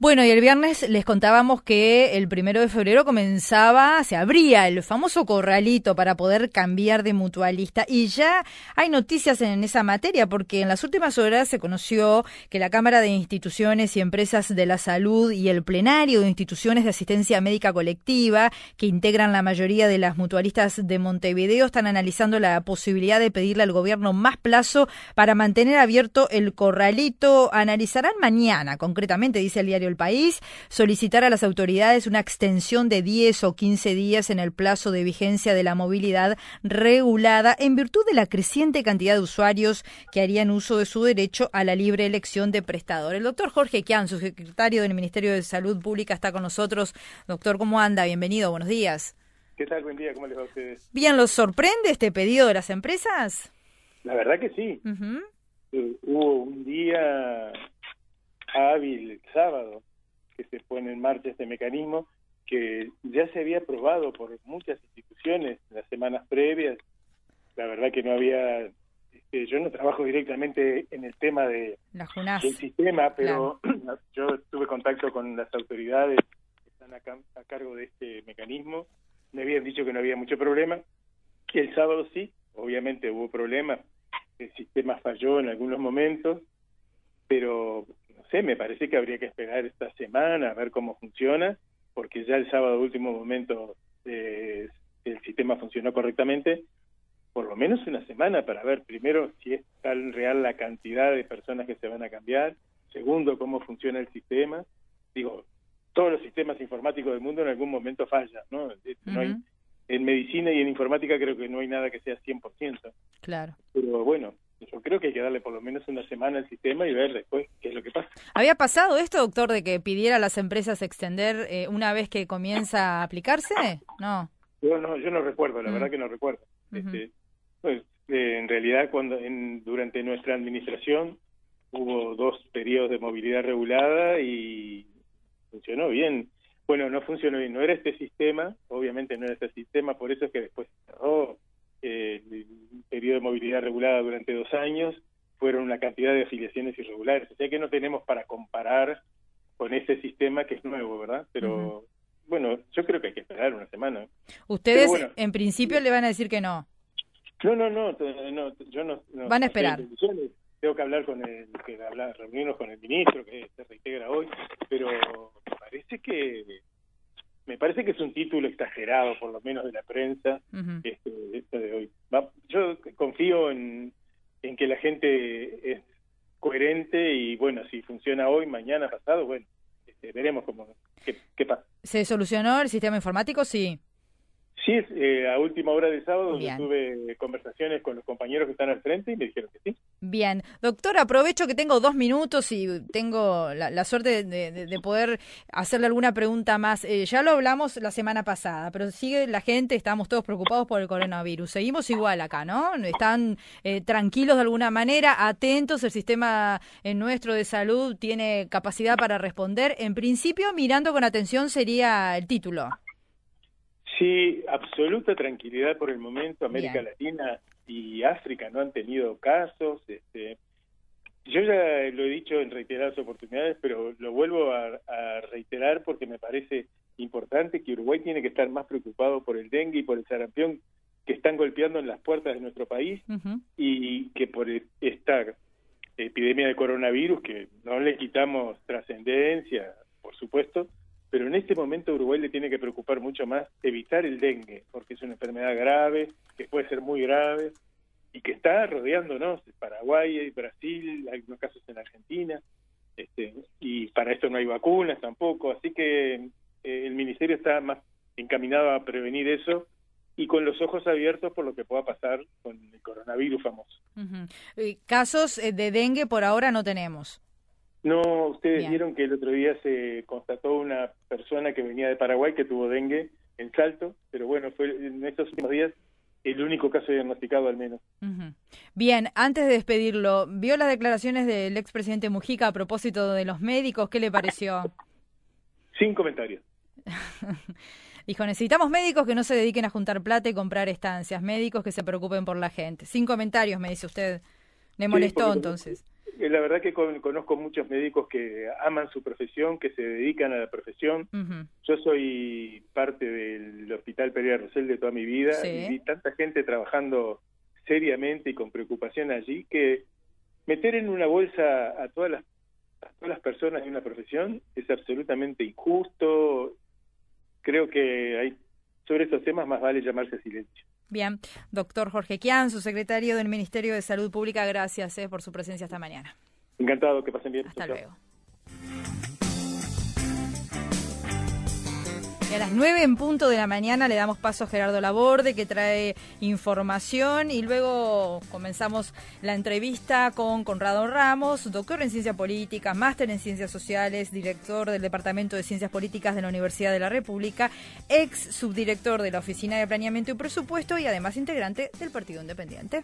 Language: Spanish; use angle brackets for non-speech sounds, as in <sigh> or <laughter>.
Bueno, y el viernes les contábamos que el primero de febrero comenzaba, se abría el famoso corralito para poder cambiar de mutualista. Y ya hay noticias en esa materia, porque en las últimas horas se conoció que la Cámara de Instituciones y Empresas de la Salud y el Plenario de Instituciones de Asistencia Médica Colectiva, que integran la mayoría de las mutualistas de Montevideo, están analizando la posibilidad de pedirle al gobierno más plazo para mantener abierto el corralito. Analizarán mañana, concretamente, dice el diario El País, solicitar a las autoridades una extensión de 10 o 15 días en el plazo de vigencia de la movilidad regulada en virtud de la creciente cantidad de usuarios que harían uso de su derecho a la libre elección de prestador. El doctor Jorge Kian, su secretario del Ministerio de Salud Pública, está con nosotros. Doctor, ¿cómo anda? Bienvenido, buenos días. ¿Qué tal? Buen día, ¿cómo les va a ustedes? Bien, ¿los sorprende este pedido de las empresas? La verdad que sí. Hubo un día hábil el sábado que se pone en marcha este mecanismo que ya se había aprobado por muchas instituciones en las semanas previas. La verdad que no había, este, yo no trabajo directamente en el tema de del sistema, pero <clears throat> yo tuve contacto con las autoridades que están acá, a cargo de este mecanismo. Me habían dicho que no había mucho problema. El sábado sí, obviamente hubo problemas. El sistema falló en algunos momentos, pero me parece que habría que esperar esta semana a ver cómo funciona, porque ya el sábado último momento eh, el sistema funcionó correctamente, por lo menos una semana para ver primero si es tan real la cantidad de personas que se van a cambiar, segundo cómo funciona el sistema, digo, todos los sistemas informáticos del mundo en algún momento fallan, ¿no? no hay, en medicina y en informática creo que no hay nada que sea 100%. Claro. Pero bueno, yo creo que hay que darle por lo menos una semana al sistema y ver después qué es lo que pasa. ¿Había pasado esto, doctor, de que pidiera a las empresas extender eh, una vez que comienza a aplicarse? No. Yo no, yo no recuerdo, la mm. verdad que no recuerdo. este, pues, eh, en realidad, cuando en, durante nuestra administración hubo dos periodos de movilidad regulada y funcionó bien. Bueno, no funcionó bien, no era este sistema, obviamente no era este sistema, por eso es que después cerró eh, el periodo de movilidad regulada durante dos años, fueron una cantidad de afiliaciones irregulares. O sea que no tenemos para comparar con ese sistema que es nuevo, ¿verdad? Pero bueno, yo creo que hay que esperar una semana. Ustedes en principio le van a decir que no. No, no, no, no yo no, Van a esperar. Tengo que hablar con el, que hablar, reunirnos con el ministro que se reintegra hoy, pero parece que me parece que es un título exagerado, por lo menos de la prensa, este, de hoy. yo confío en, en que la gente es coherente y bueno, si funciona hoy, mañana, pasado, bueno, este, veremos cómo, qué, qué pasa. ¿Se solucionó el sistema informático? Sí. Sí, eh, a última hora de sábado tuve conversaciones con los compañeros que están al frente y me dijeron que sí. Bien, doctor, aprovecho que tengo dos minutos y tengo la, suerte de, poder hacerle alguna pregunta más. Eh, ya lo hablamos la semana pasada, pero sigue la gente, estamos todos preocupados por el coronavirus. Seguimos igual acá, ¿no? Están eh, tranquilos de alguna manera, atentos, el sistema eh, nuestro de salud tiene capacidad para responder. En principio, mirando con atención sería el título. Sí, absoluta tranquilidad por el momento. América Latina y África no han tenido casos. Este, yo ya lo he dicho en reiteradas oportunidades, pero lo vuelvo a, reiterar porque me parece importante que Uruguay tiene que estar más preocupado por el dengue y por el sarampión que están golpeando en las puertas de nuestro país y que por esta epidemia de coronavirus, que no le quitamos trascendencia, por supuesto, pero en este momento Uruguay le tiene que preocupar mucho más evitar el dengue, porque es una enfermedad grave, que puede ser muy grave, y que está rodeándonos, Paraguay, Brasil, hay algunos casos en Argentina, este, y para esto no hay vacunas tampoco, así que eh, el Ministerio está más encaminado a prevenir eso y con los ojos abiertos por lo que pueda pasar con el coronavirus famoso. Casos eh, de dengue por ahora no tenemos. No, ustedes vieron que el otro día se constató una persona que venía de Paraguay que tuvo dengue en Salto, pero bueno, fue en estos últimos días el único caso diagnosticado al menos. Bien, antes de despedirlo, ¿vio las declaraciones del expresidente Mujica a propósito de los médicos? ¿Qué le pareció? <laughs> Sin comentarios. <laughs> Dijo, necesitamos médicos que no se dediquen a juntar plata y comprar estancias, médicos que se preocupen por la gente. Sin comentarios, me dice usted. ¿Le molestó entonces? Eh, la verdad que conozco muchos médicos que aman su profesión, que se dedican a la profesión. Yo soy parte del Hospital Pereira Rosell de toda mi vida y vi tanta gente trabajando seriamente y con preocupación allí que meter en una bolsa a todas las a todas las personas de una profesión es absolutamente injusto. Creo que hay sobre estos temas más vale llamarse silencio. Bien, doctor Jorge Quian, su secretario del Ministerio de Salud Pública, gracias eh, por su presencia esta mañana. Encantado, que pasen bien. Hasta luego. A las 9 en punto de la mañana le damos paso a Gerardo Laborde que trae información y luego comenzamos la entrevista con Conrado Ramos, doctor en Ciencias Políticas, máster en Ciencias Sociales, director del Departamento de Ciencias Políticas de la Universidad de la República, ex subdirector de la Oficina de Planeamiento y Presupuesto y además integrante del Partido Independiente.